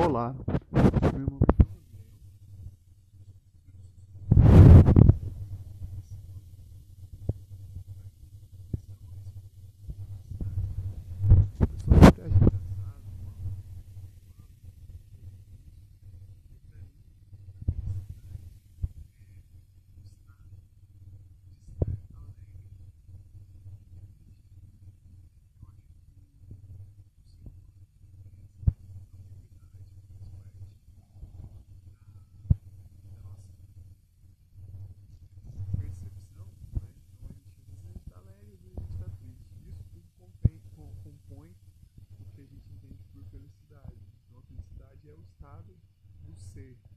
Olá! do ser.